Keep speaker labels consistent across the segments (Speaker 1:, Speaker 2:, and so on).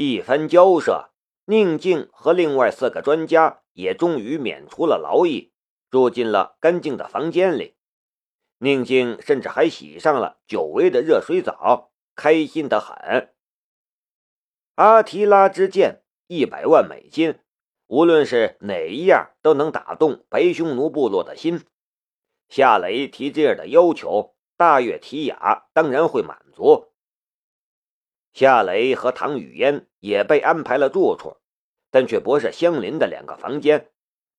Speaker 1: 一番交涉，宁静和另外四个专家也终于免除了劳役，住进了干净的房间里。宁静甚至还洗上了久违的热水澡，开心的很。阿提拉之剑，一百万美金，无论是哪一样都能打动白匈奴部落的心。夏雷提这样的要求，大月提雅当然会满足。夏雷和唐雨嫣也被安排了住处，但却不是相邻的两个房间，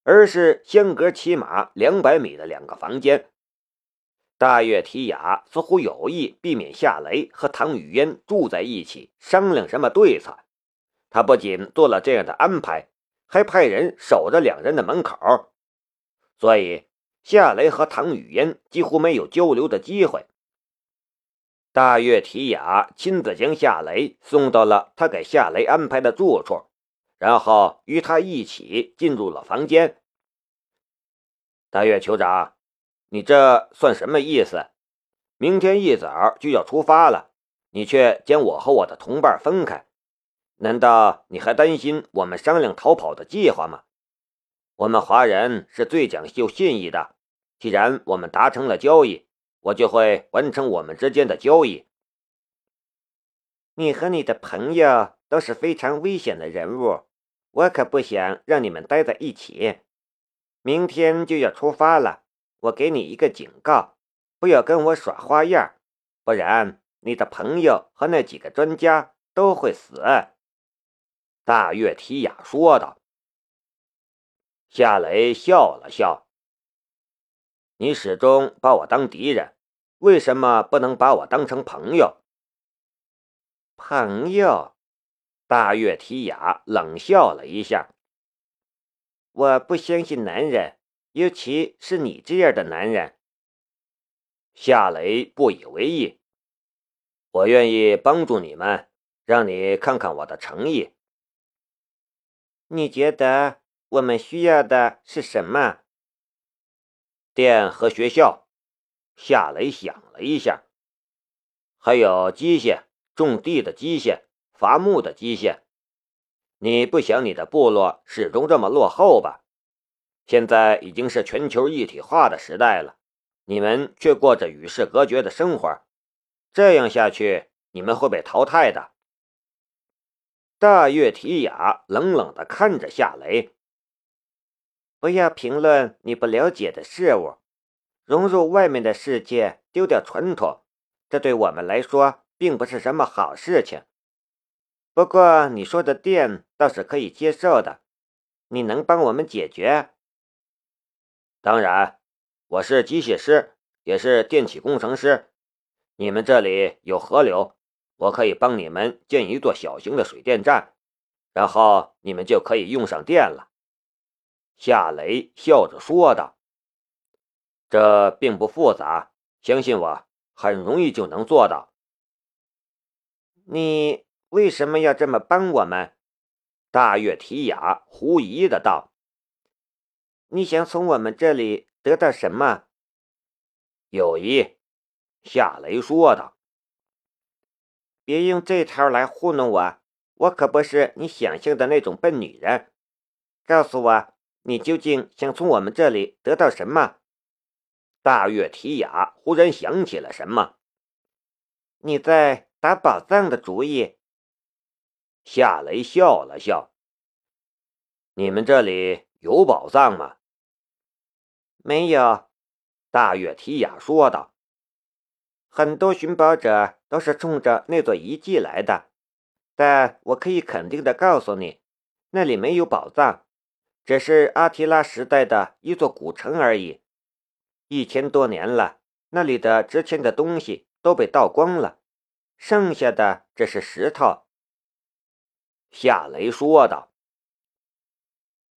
Speaker 1: 而是相隔起码两百米的两个房间。大月提雅似乎有意避免夏雷和唐雨嫣住在一起商量什么对策，他不仅做了这样的安排，还派人守着两人的门口，所以夏雷和唐雨嫣几乎没有交流的机会。大月提雅亲自将夏雷送到了他给夏雷安排的住处，然后与他一起进入了房间。大月酋长。你这算什么意思？明天一早就要出发了，你却将我和我的同伴分开，难道你还担心我们商量逃跑的计划吗？我们华人是最讲究信义的，既然我们达成了交易，我就会完成我们之间的交易。
Speaker 2: 你和你的朋友都是非常危险的人物，我可不想让你们待在一起。明天就要出发了。我给你一个警告，不要跟我耍花样，不然你的朋友和那几个专家都会死。”
Speaker 1: 大月提雅说道。夏雷笑了笑：“你始终把我当敌人，为什么不能把我当成朋友？”
Speaker 2: 朋友，大月提雅冷笑了一下：“我不相信男人。”尤其是你这样的男人，
Speaker 1: 夏雷不以为意。我愿意帮助你们，让你看看我的诚意。
Speaker 2: 你觉得我们需要的是什么？
Speaker 1: 店和学校。夏雷想了一下，还有机械，种地的机械，伐木的机械。你不想你的部落始终这么落后吧？现在已经是全球一体化的时代了，你们却过着与世隔绝的生活，这样下去，你们会被淘汰的。大月提雅冷冷地看着夏雷：“
Speaker 2: 不要评论你不了解的事物，融入外面的世界，丢掉传统，这对我们来说并不是什么好事情。不过你说的电倒是可以接受的，你能帮我们解决？”
Speaker 1: 当然，我是机械师，也是电气工程师。你们这里有河流，我可以帮你们建一座小型的水电站，然后你们就可以用上电了。”夏雷笑着说道。“这并不复杂，相信我，很容易就能做到。”
Speaker 2: 你为什么要这么帮我们？”
Speaker 1: 大月提雅狐疑的道。
Speaker 2: 你想从我们这里得到什么？
Speaker 1: 友谊，夏雷说道。
Speaker 2: 别用这套来糊弄我，我可不是你想象的那种笨女人。告诉我，你究竟想从我们这里得到什么？
Speaker 1: 大月提雅忽然想起了什么，
Speaker 2: 你在打宝藏的主意。
Speaker 1: 夏雷笑了笑。你们这里有宝藏吗？
Speaker 2: 没有，
Speaker 1: 大月提雅说道。
Speaker 2: 很多寻宝者都是冲着那座遗迹来的，但我可以肯定的告诉你，那里没有宝藏，只是阿提拉时代的一座古城而已。一千多年了，那里的值钱的东西都被盗光了，剩下的只是石头。
Speaker 1: 夏雷说道。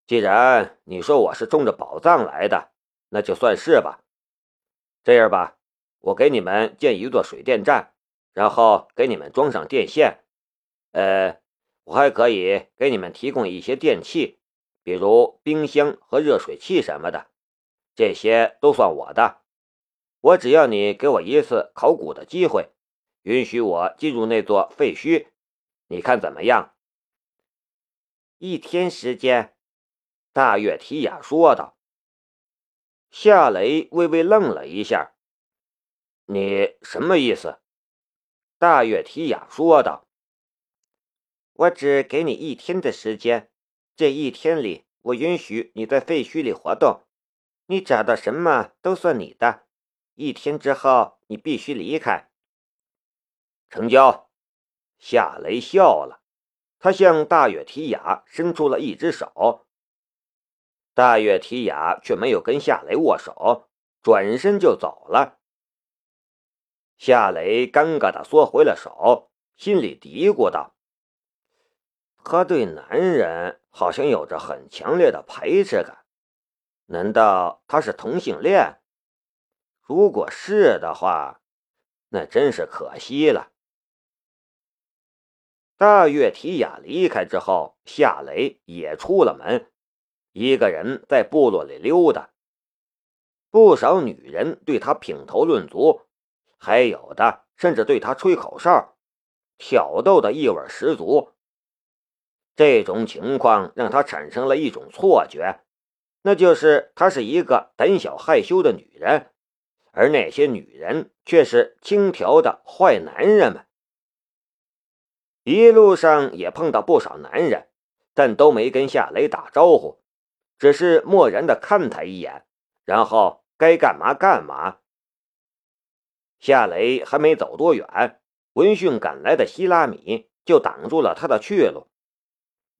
Speaker 1: 既然你说我是冲着宝藏来的。那就算是吧。这样吧，我给你们建一座水电站，然后给你们装上电线。呃，我还可以给你们提供一些电器，比如冰箱和热水器什么的，这些都算我的。我只要你给我一次考古的机会，允许我进入那座废墟，你看怎么样？
Speaker 2: 一天时间。”
Speaker 1: 大月提雅说道。夏雷微微愣了一下：“你什么意思？”大月提雅说道：“
Speaker 2: 我只给你一天的时间，这一天里，我允许你在废墟里活动，你找到什么都算你的。一天之后，你必须离开。”
Speaker 1: 成交。夏雷笑了，他向大月提雅伸出了一只手。大月提雅却没有跟夏雷握手，转身就走了。夏雷尴尬的缩回了手，心里嘀咕道：“他对男人好像有着很强烈的排斥感，难道他是同性恋？如果是的话，那真是可惜了。”大月提雅离开之后，夏雷也出了门，一个人在部落里溜达。不少女人对他品头论足，还有的甚至对他吹口哨，挑逗的意味十足。这种情况让他产生了一种错觉，那就是她是一个胆小害羞的女人，而那些女人却是轻佻的坏男人们。一路上也碰到不少男人，但都没跟夏雷打招呼，只是漠然的看他一眼，然后该干嘛干嘛。夏雷还没走多远，闻讯赶来的希拉米就挡住了他的去路。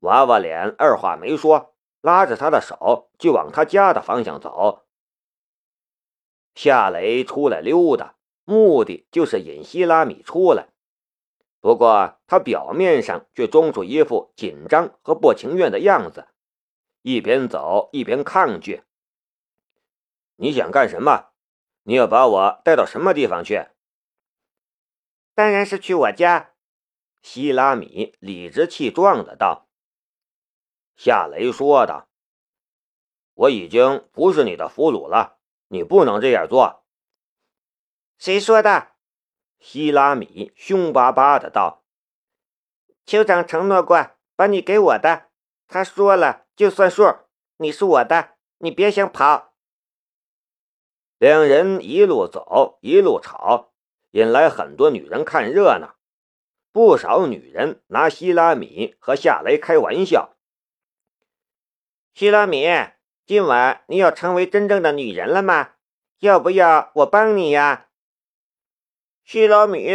Speaker 1: 娃娃脸二话没说，拉着他的手就往他家的方向走。夏雷出来溜达，目的就是引希拉米出来。不过，他表面上却装出一副紧张和不情愿的样子，一边走一边抗拒。你想干什么？你要把我带到什么地方去？
Speaker 2: 当然是去我家。希拉米理直气壮的道。
Speaker 1: 夏雷说道：“我已经不是你的俘虏了，你不能这样做。”
Speaker 2: 谁说的？
Speaker 1: 希拉米凶巴巴的道：“
Speaker 2: 酋长承诺过把你给我的，他说了就算数，你是我的，你别想跑。”
Speaker 1: 两人一路走一路吵，引来很多女人看热闹。不少女人拿希拉米和夏雷开玩笑：“
Speaker 2: 希拉米，今晚你要成为真正的女人了吗？要不要我帮你呀？”希拉米，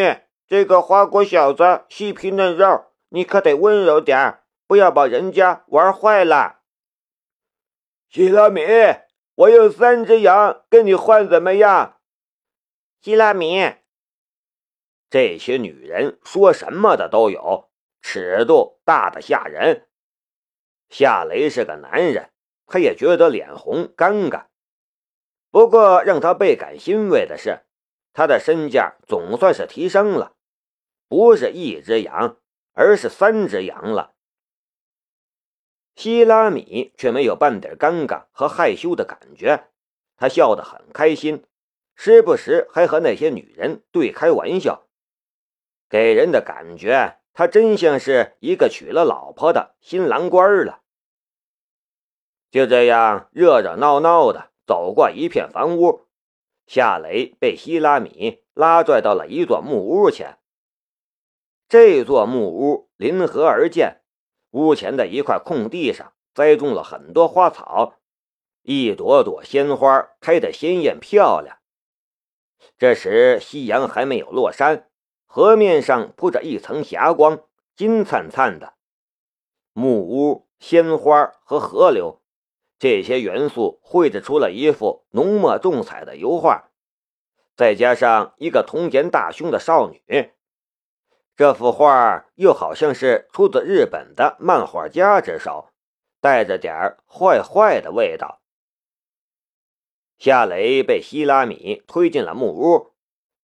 Speaker 2: 这个花果小子细皮嫩肉，你可得温柔点不要把人家玩坏了。
Speaker 3: 希拉米，我有三只羊，跟你换怎么样？
Speaker 2: 希拉米，
Speaker 1: 这些女人说什么的都有，尺度大的吓人。夏雷是个男人，他也觉得脸红尴尬。不过让他倍感欣慰的是。他的身价总算是提升了，不是一只羊，而是三只羊了。希拉米却没有半点尴尬和害羞的感觉，他笑得很开心，时不时还和那些女人对开玩笑，给人的感觉他真像是一个娶了老婆的新郎官了。就这样热热闹闹的走过一片房屋。夏雷被希拉米拉拽到了一座木屋前。这座木屋临河而建，屋前的一块空地上栽种了很多花草，一朵朵鲜花开得鲜艳漂亮。这时夕阳还没有落山，河面上铺着一层霞光，金灿灿的。木屋、鲜花和河流。这些元素绘制出了一幅浓墨重彩的油画，再加上一个童颜大胸的少女，这幅画又好像是出自日本的漫画家之手，带着点坏坏的味道。夏雷被希拉米推进了木屋，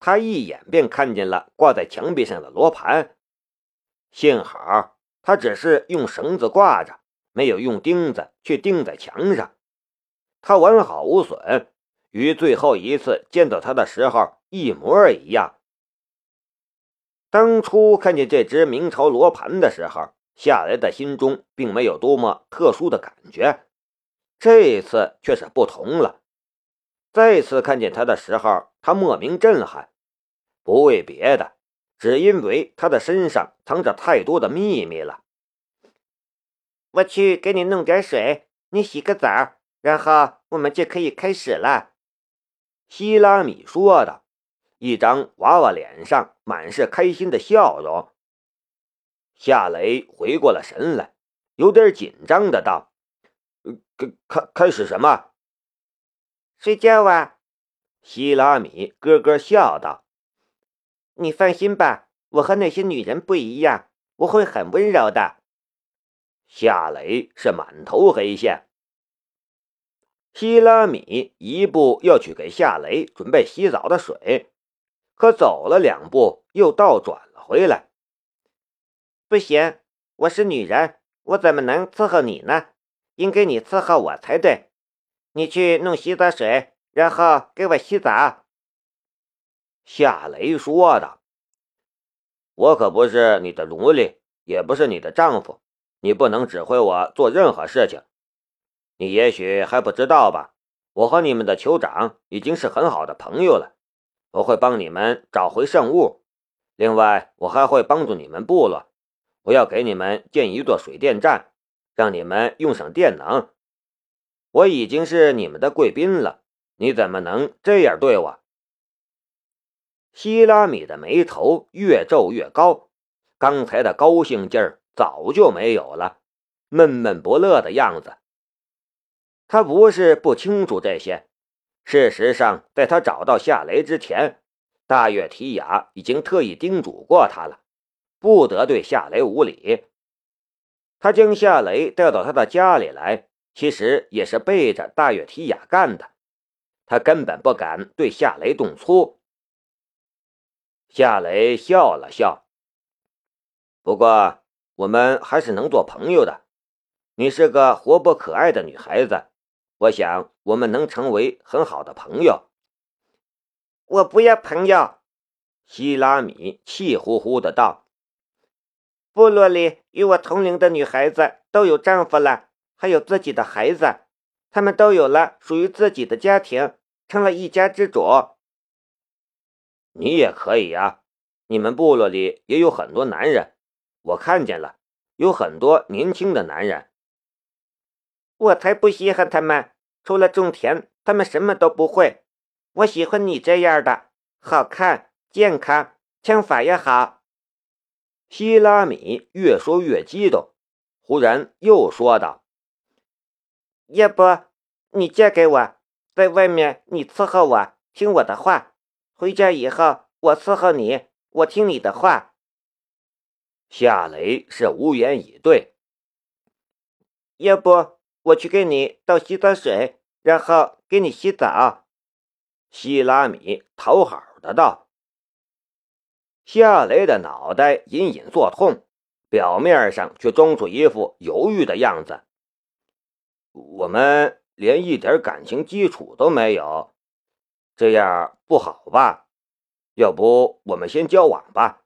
Speaker 1: 他一眼便看见了挂在墙壁上的罗盘，幸好他只是用绳子挂着。没有用钉子去钉在墙上，它完好无损，与最后一次见到他的时候一模一样。当初看见这只明朝罗盘的时候，夏雷的心中并没有多么特殊的感觉，这次却是不同了。再次看见他的时候，他莫名震撼，不为别的，只因为他的身上藏着太多的秘密了。
Speaker 2: 我去给你弄点水，你洗个澡，然后我们就可以开始了。”
Speaker 1: 希拉米说的，一张娃娃脸上满是开心的笑容。夏雷回过了神来，有点紧张的道：“开开开始什么？
Speaker 2: 睡觉啊！”
Speaker 1: 希拉米咯咯笑道：“
Speaker 2: 你放心吧，我和那些女人不一样，我会很温柔的。”
Speaker 1: 夏雷是满头黑线。希拉米一步要去给夏雷准备洗澡的水，可走了两步又倒转了回来。
Speaker 2: 不行，我是女人，我怎么能伺候你呢？应该你伺候我才对。你去弄洗澡水，然后给我洗澡。”
Speaker 1: 夏雷说的。“我可不是你的奴隶，也不是你的丈夫，你不能指挥我做任何事情。你也许还不知道吧？我和你们的酋长已经是很好的朋友了。我会帮你们找回圣物，另外我还会帮助你们部落。”我要给你们建一座水电站，让你们用上电能。我已经是你们的贵宾了，你怎么能这样对我？希拉米的眉头越皱越高，刚才的高兴劲儿早就没有了，闷闷不乐的样子。他不是不清楚这些，事实上，在他找到夏雷之前，大月提雅已经特意叮嘱过他了。不得对夏雷无礼。他将夏雷带到他的家里来，其实也是背着大月提雅干的。他根本不敢对夏雷动粗。夏雷笑了笑，不过我们还是能做朋友的。你是个活泼可爱的女孩子，我想我们能成为很好的朋友。
Speaker 2: 我不要朋友，
Speaker 1: 希拉米气呼呼的道。
Speaker 2: 部落里与我同龄的女孩子都有丈夫了，还有自己的孩子，她们都有了属于自己的家庭，成了一家之主。
Speaker 1: 你也可以呀，你们部落里也有很多男人，我看见了，有很多年轻的男人。
Speaker 2: 我才不稀罕他们，除了种田，他们什么都不会。我喜欢你这样的，好看、健康，枪法也好。
Speaker 1: 希拉米越说越激动，忽然又说道：“
Speaker 2: 要不你嫁给我，在外面你伺候我，听我的话；回家以后我伺候你，我听你的话。”
Speaker 1: 夏雷是无言以对。
Speaker 2: 要不我去给你倒洗澡水，然后给你洗澡。”
Speaker 1: 希拉米讨好的道。夏雷的脑袋隐隐作痛，表面上却装出一副犹豫的样子。我们连一点感情基础都没有，这样不好吧？要不我们先交往吧？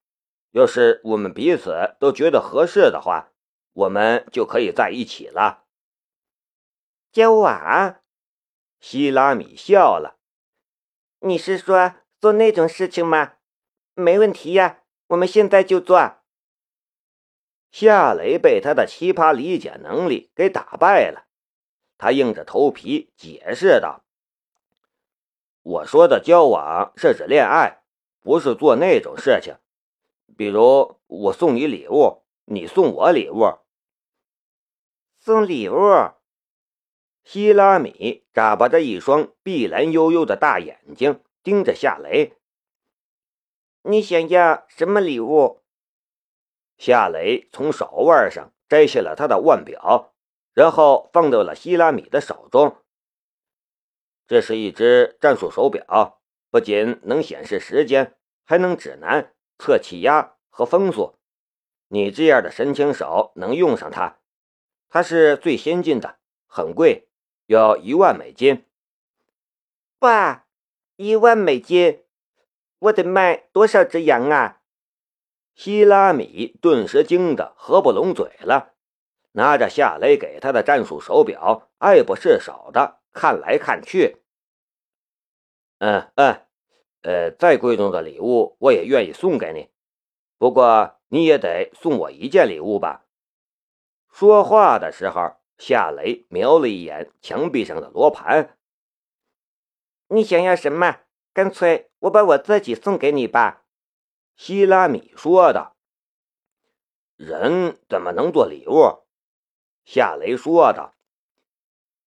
Speaker 1: 要是我们彼此都觉得合适的话，我们就可以在一起了。
Speaker 2: 交往？
Speaker 1: 希拉米笑了。
Speaker 2: 你是说做那种事情吗？没问题呀，我们现在就做。
Speaker 1: 夏雷被他的奇葩理解能力给打败了，他硬着头皮解释道：“我说的交往是指恋爱，不是做那种事情。比如我送你礼物，你送我礼物。
Speaker 2: 送礼物。”
Speaker 1: 希拉米眨巴着一双碧蓝悠悠的大眼睛，盯着夏雷。
Speaker 2: 你想要什么礼物？
Speaker 1: 夏雷从手腕上摘下了他的腕表，然后放到了希拉米的手中。这是一只战术手表，不仅能显示时间，还能指南、测气压和风速。你这样的神枪手能用上它。它是最先进的，很贵，要一万美金。
Speaker 2: 爸，一万美金！我得卖多少只羊啊？
Speaker 1: 希拉米顿时惊得合不拢嘴了，拿着夏雷给他的战术手表，爱不释手的看来看去。嗯嗯，呃，再贵重的礼物我也愿意送给你，不过你也得送我一件礼物吧。说话的时候，夏雷瞄了一眼墙壁上的罗盘。
Speaker 2: 你想要什么？干脆我把我自己送给你吧。
Speaker 1: 希拉米说道：“人怎么能做礼物？”夏雷说道：“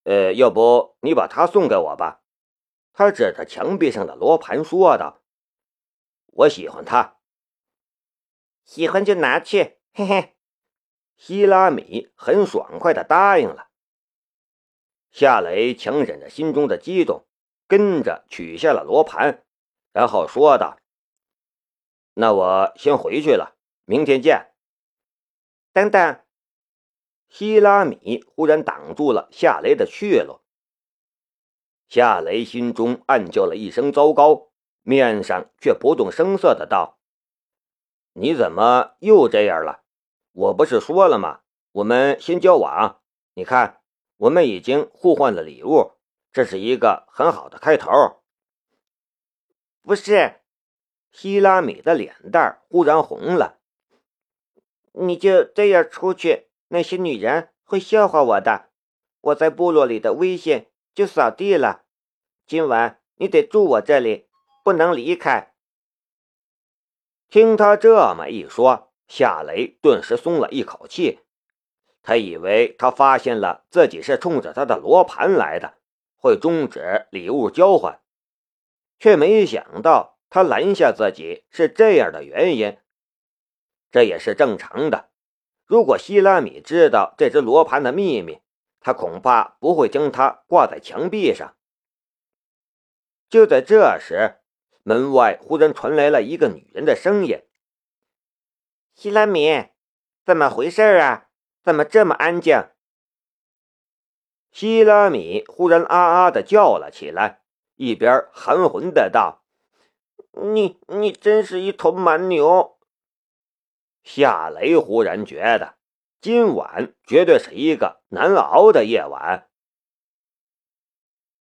Speaker 1: 呃，要不你把它送给我吧。”他指着墙壁上的罗盘说道：“我喜欢它，
Speaker 2: 喜欢就拿去。”嘿嘿，
Speaker 1: 希拉米很爽快的答应了。夏雷强忍着心中的激动，跟着取下了罗盘，然后说道。那我先回去了，明天见。
Speaker 2: 等等，
Speaker 1: 希拉米忽然挡住了夏雷的去路。夏雷心中暗叫了一声糟糕，面上却不动声色的道：“你怎么又这样了？我不是说了吗？我们先交往。你看，我们已经互换了礼物，这是一个很好的开头。”
Speaker 2: 不是。
Speaker 1: 希拉米的脸蛋忽然红了。
Speaker 2: 你就这样出去，那些女人会笑话我的。我在部落里的威信就扫地了。今晚你得住我这里，不能离开。
Speaker 1: 听他这么一说，夏雷顿时松了一口气。他以为他发现了自己是冲着他的罗盘来的，会终止礼物交换，却没想到。他拦下自己是这样的原因，这也是正常的。如果希拉米知道这只罗盘的秘密，他恐怕不会将它挂在墙壁上。就在这时，门外忽然传来了一个女人的声音：“
Speaker 2: 希拉米，怎么回事啊？怎么这么安静？”
Speaker 1: 希拉米忽然啊啊的叫了起来，一边含混的道。
Speaker 2: 你你真是一头蛮牛！
Speaker 1: 夏雷忽然觉得今晚绝对是一个难熬的夜晚。